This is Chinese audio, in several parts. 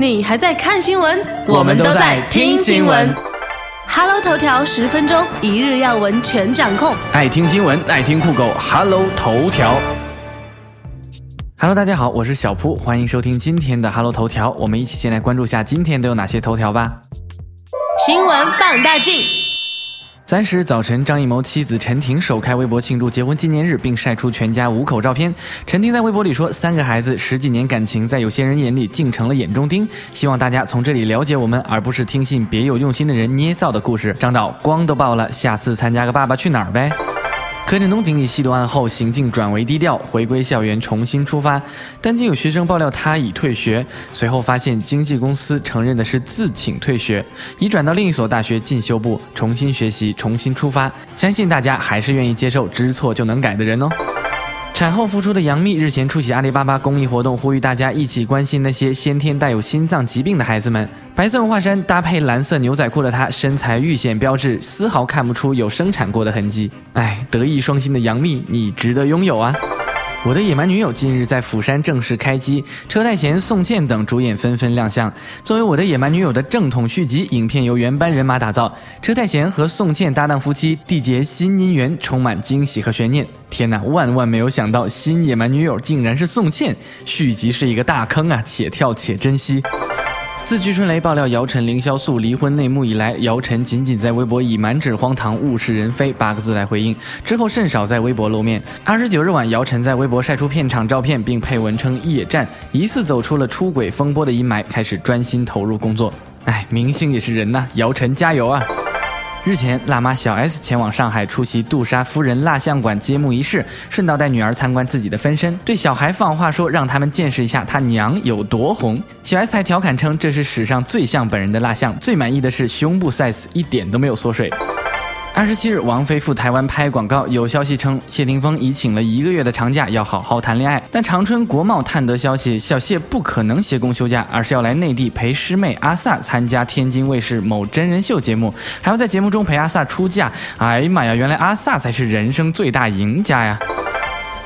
你还在看新闻？我们都在听新闻。Hello 头条十分钟，一日要闻全掌控。爱听新闻，爱听酷狗，Hello 头条。Hello，大家好，我是小铺，欢迎收听今天的 Hello 头条。我们一起先来关注下今天都有哪些头条吧。新闻放大镜。三十日早晨，张艺谋妻子陈婷首开微博庆祝结婚纪念日，并晒出全家五口照片。陈婷在微博里说：“三个孩子，十几年感情，在有些人眼里竟成了眼中钉。希望大家从这里了解我们，而不是听信别有用心的人捏造的故事。”张导光都爆了，下次参加个《爸爸去哪儿》呗。柯震东经历吸毒案后，行径转为低调，回归校园重新出发。但经有学生爆料他已退学，随后发现经纪公司承认的是自请退学，已转到另一所大学进修部重新学习，重新出发。相信大家还是愿意接受知错就能改的人哦。产后复出的杨幂日前出席阿里巴巴公益活动，呼吁大家一起关心那些先天带有心脏疾病的孩子们。白色文化衫搭配蓝色牛仔裤的她，身材愈显标致，丝毫看不出有生产过的痕迹。哎，德艺双馨的杨幂，你值得拥有啊！我的野蛮女友近日在釜山正式开机，车太贤、宋茜等主演纷纷亮相。作为我的野蛮女友的正统续集，影片由原班人马打造，车太贤和宋茜搭档夫妻缔结新姻缘，充满惊喜和悬念。天哪，万万没有想到，新野蛮女友竟然是宋茜，续集是一个大坑啊！且跳且珍惜。自据春雷爆料姚晨、凌潇肃离婚内幕以来，姚晨仅仅在微博以“满纸荒唐，物是人非”八个字来回应，之后甚少在微博露面。二十九日晚，姚晨在微博晒出片场照片，并配文称“夜战”，疑似走出了出轨风波的阴霾，开始专心投入工作。哎，明星也是人呐，姚晨加油啊！日前，辣妈小 S 前往上海出席杜莎夫人蜡像馆揭幕仪式，顺道带女儿参观自己的分身，对小孩放话说让他们见识一下他娘有多红。小 S 还调侃称这是史上最像本人的蜡像，最满意的是胸部 size 一点都没有缩水。二十七日，王菲赴台湾拍广告，有消息称谢霆锋已请了一个月的长假，要好好谈恋爱。但长春国贸探得消息，小谢不可能歇工休假，而是要来内地陪师妹阿 sa 参加天津卫视某真人秀节目，还要在节目中陪阿 sa 出嫁。哎呀妈呀，原来阿 sa 才是人生最大赢家呀！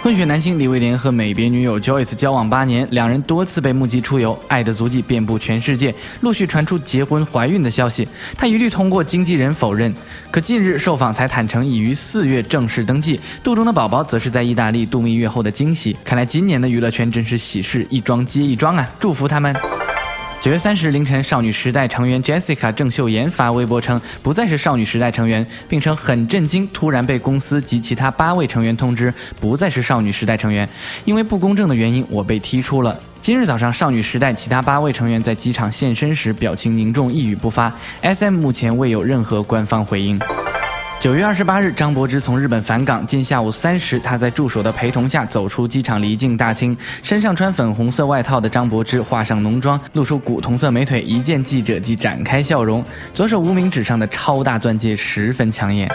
混血男星李威廉和美别女友 Joyce 交往八年，两人多次被目击出游，爱的足迹遍布全世界，陆续传出结婚怀孕的消息。他一律通过经纪人否认，可近日受访才坦诚已于四月正式登记，肚中的宝宝则是在意大利度蜜月后的惊喜。看来今年的娱乐圈真是喜事一桩接一桩啊！祝福他们。九月三十日凌晨，少女时代成员 Jessica 郑秀妍发微博称不再是少女时代成员，并称很震惊，突然被公司及其他八位成员通知不再是少女时代成员，因为不公正的原因，我被踢出了。今日早上，少女时代其他八位成员在机场现身时，表情凝重，一语不发。SM 目前未有任何官方回应。九月二十八日，张柏芝从日本返港，近下午三时，她在助手的陪同下走出机场离境大清，身上穿粉红色外套的张柏芝化上浓妆，露出古铜色美腿，一见记者即展开笑容，左手无名指上的超大钻戒十分抢眼。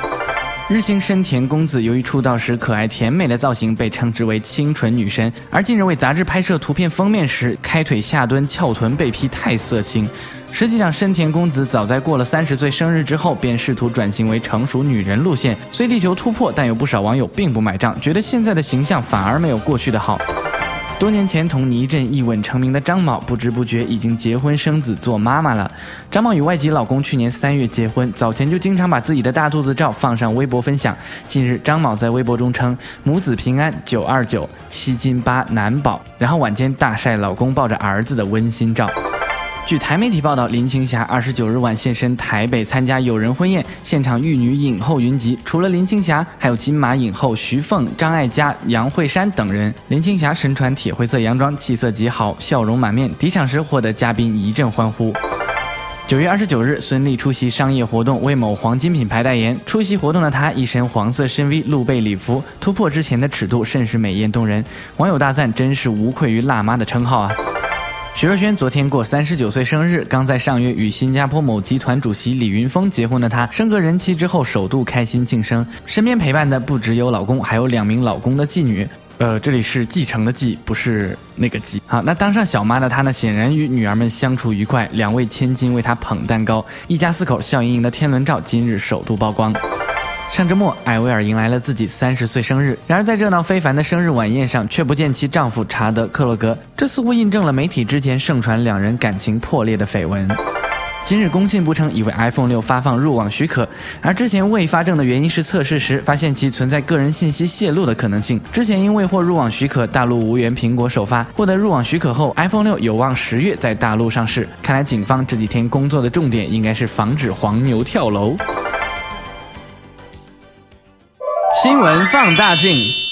日星深田恭子由于出道时可爱甜美的造型，被称之为清纯女神，而近日为杂志拍摄图片封面时，开腿下蹲翘臀被批太色情。实际上，深田恭子早在过了三十岁生日之后，便试图转型为成熟女人路线，虽力求突破，但有不少网友并不买账，觉得现在的形象反而没有过去的好。多年前同倪震一吻成名的张某，不知不觉已经结婚生子做妈妈了。张某与外籍老公去年三月结婚，早前就经常把自己的大肚子照放上微博分享。近日，张某在微博中称母子平安九二九七斤八难保，然后晚间大晒老公抱着儿子的温馨照。据台媒体报道，林青霞二十九日晚现身台北参加友人婚宴，现场玉女影后云集，除了林青霞，还有金马影后徐凤、张艾嘉、杨慧珊等人。林青霞身穿铁灰色洋装，气色极好，笑容满面，抵场时获得嘉宾一阵欢呼。九月二十九日，孙俪出席商业活动，为某黄金品牌代言。出席活动的她一身黄色深 V 露背礼服，突破之前的尺度，甚是美艳动人。网友大赞，真是无愧于辣妈的称号啊！徐若瑄昨天过三十九岁生日，刚在上月与新加坡某集团主席李云峰结婚的她，升格人妻之后首度开心庆生，身边陪伴的不只有老公，还有两名老公的继女。呃，这里是继承的继，不是那个继。好，那当上小妈的她呢，显然与女儿们相处愉快，两位千金为她捧蛋糕，一家四口笑盈盈的天伦照今日首度曝光。上周末，艾薇儿迎来了自己三十岁生日。然而，在热闹非凡的生日晚宴上，却不见其丈夫查德·克洛格。这似乎印证了媒体之前盛传两人感情破裂的绯闻。今日工信部称已为 iPhone 六发放入网许可，而之前未发证的原因是测试时发现其存在个人信息泄露的可能性。之前因未获入网许可，大陆无缘苹果首发。获得入网许可后，iPhone 六有望十月在大陆上市。看来警方这几天工作的重点应该是防止黄牛跳楼。新闻放大镜。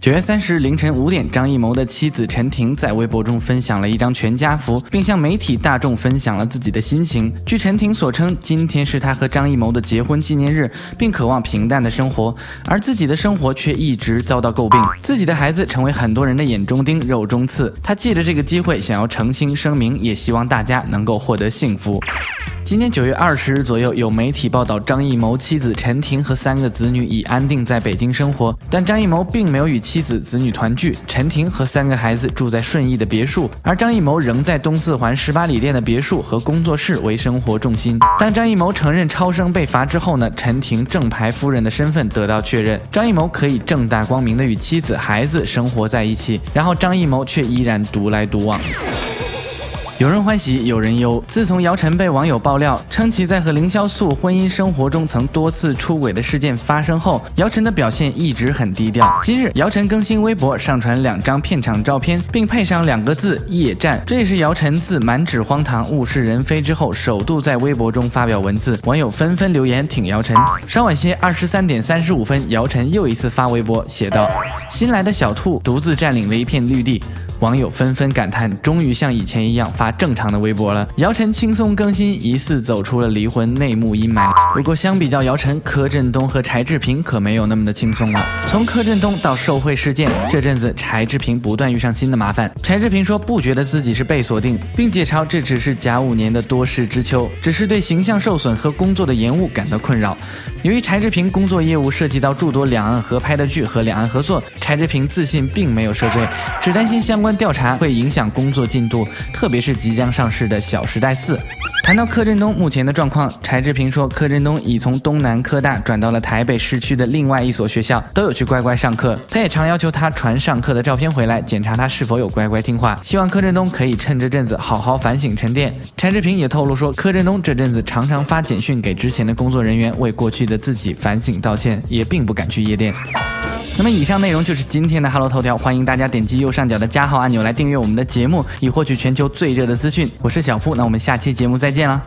九月三十日凌晨五点，张艺谋的妻子陈婷在微博中分享了一张全家福，并向媒体大众分享了自己的心情。据陈婷所称，今天是她和张艺谋的结婚纪念日，并渴望平淡的生活，而自己的生活却一直遭到诟病，自己的孩子成为很多人的眼中钉、肉中刺。她借着这个机会想要澄清声明，也希望大家能够获得幸福。今年九月二十日左右，有媒体报道张艺谋妻子陈婷和三个子女已安定在北京生活，但张艺谋并没有与妻子子女团聚。陈婷和三个孩子住在顺义的别墅，而张艺谋仍在东四环十八里店的别墅和工作室为生活重心。当张艺谋承认超生被罚之后呢，陈婷正牌夫人的身份得到确认，张艺谋可以正大光明的与妻子孩子生活在一起，然后张艺谋却依然独来独往。有人欢喜，有人忧。自从姚晨被网友爆料称其在和凌潇肃婚姻生活中曾多次出轨的事件发生后，姚晨的表现一直很低调。今日，姚晨更新微博，上传两张片场照片，并配上两个字“夜战”，这也是姚晨自满纸荒唐、物是人非之后，首度在微博中发表文字。网友纷纷留言挺姚晨。稍晚些，二十三点三十五分，姚晨又一次发微博，写道：“新来的小兔独自占领了一片绿地。”网友纷纷感叹，终于像以前一样发正常的微博了。姚晨轻松更新，疑似走出了离婚内幕阴霾。不过相比较姚晨，柯震东和柴智屏可没有那么的轻松了。从柯震东到受贿事件，这阵子柴智屏不断遇上新的麻烦。柴智屏说不觉得自己是被锁定，并解嘲这只是甲午年的多事之秋，只是对形象受损和工作的延误感到困扰。由于柴智屏工作业务涉及到诸多两岸合拍的剧和两岸合作，柴智屏自信并没有涉罪，只担心相关。调查会影响工作进度，特别是即将上市的《小时代四》。谈到柯震东目前的状况，柴智屏说，柯震东已从东南科大转到了台北市区的另外一所学校，都有去乖乖上课。他也常要求他传上课的照片回来，检查他是否有乖乖听话。希望柯震东可以趁这阵子好好反省沉淀。柴智屏也透露说，柯震东这阵子常常发简讯给之前的工作人员，为过去的自己反省道歉，也并不敢去夜店。那么以上内容就是今天的 Hello 头条，欢迎大家点击右上角的加号按钮来订阅我们的节目，以获取全球最热的资讯。我是小付，那我们下期节目再见了。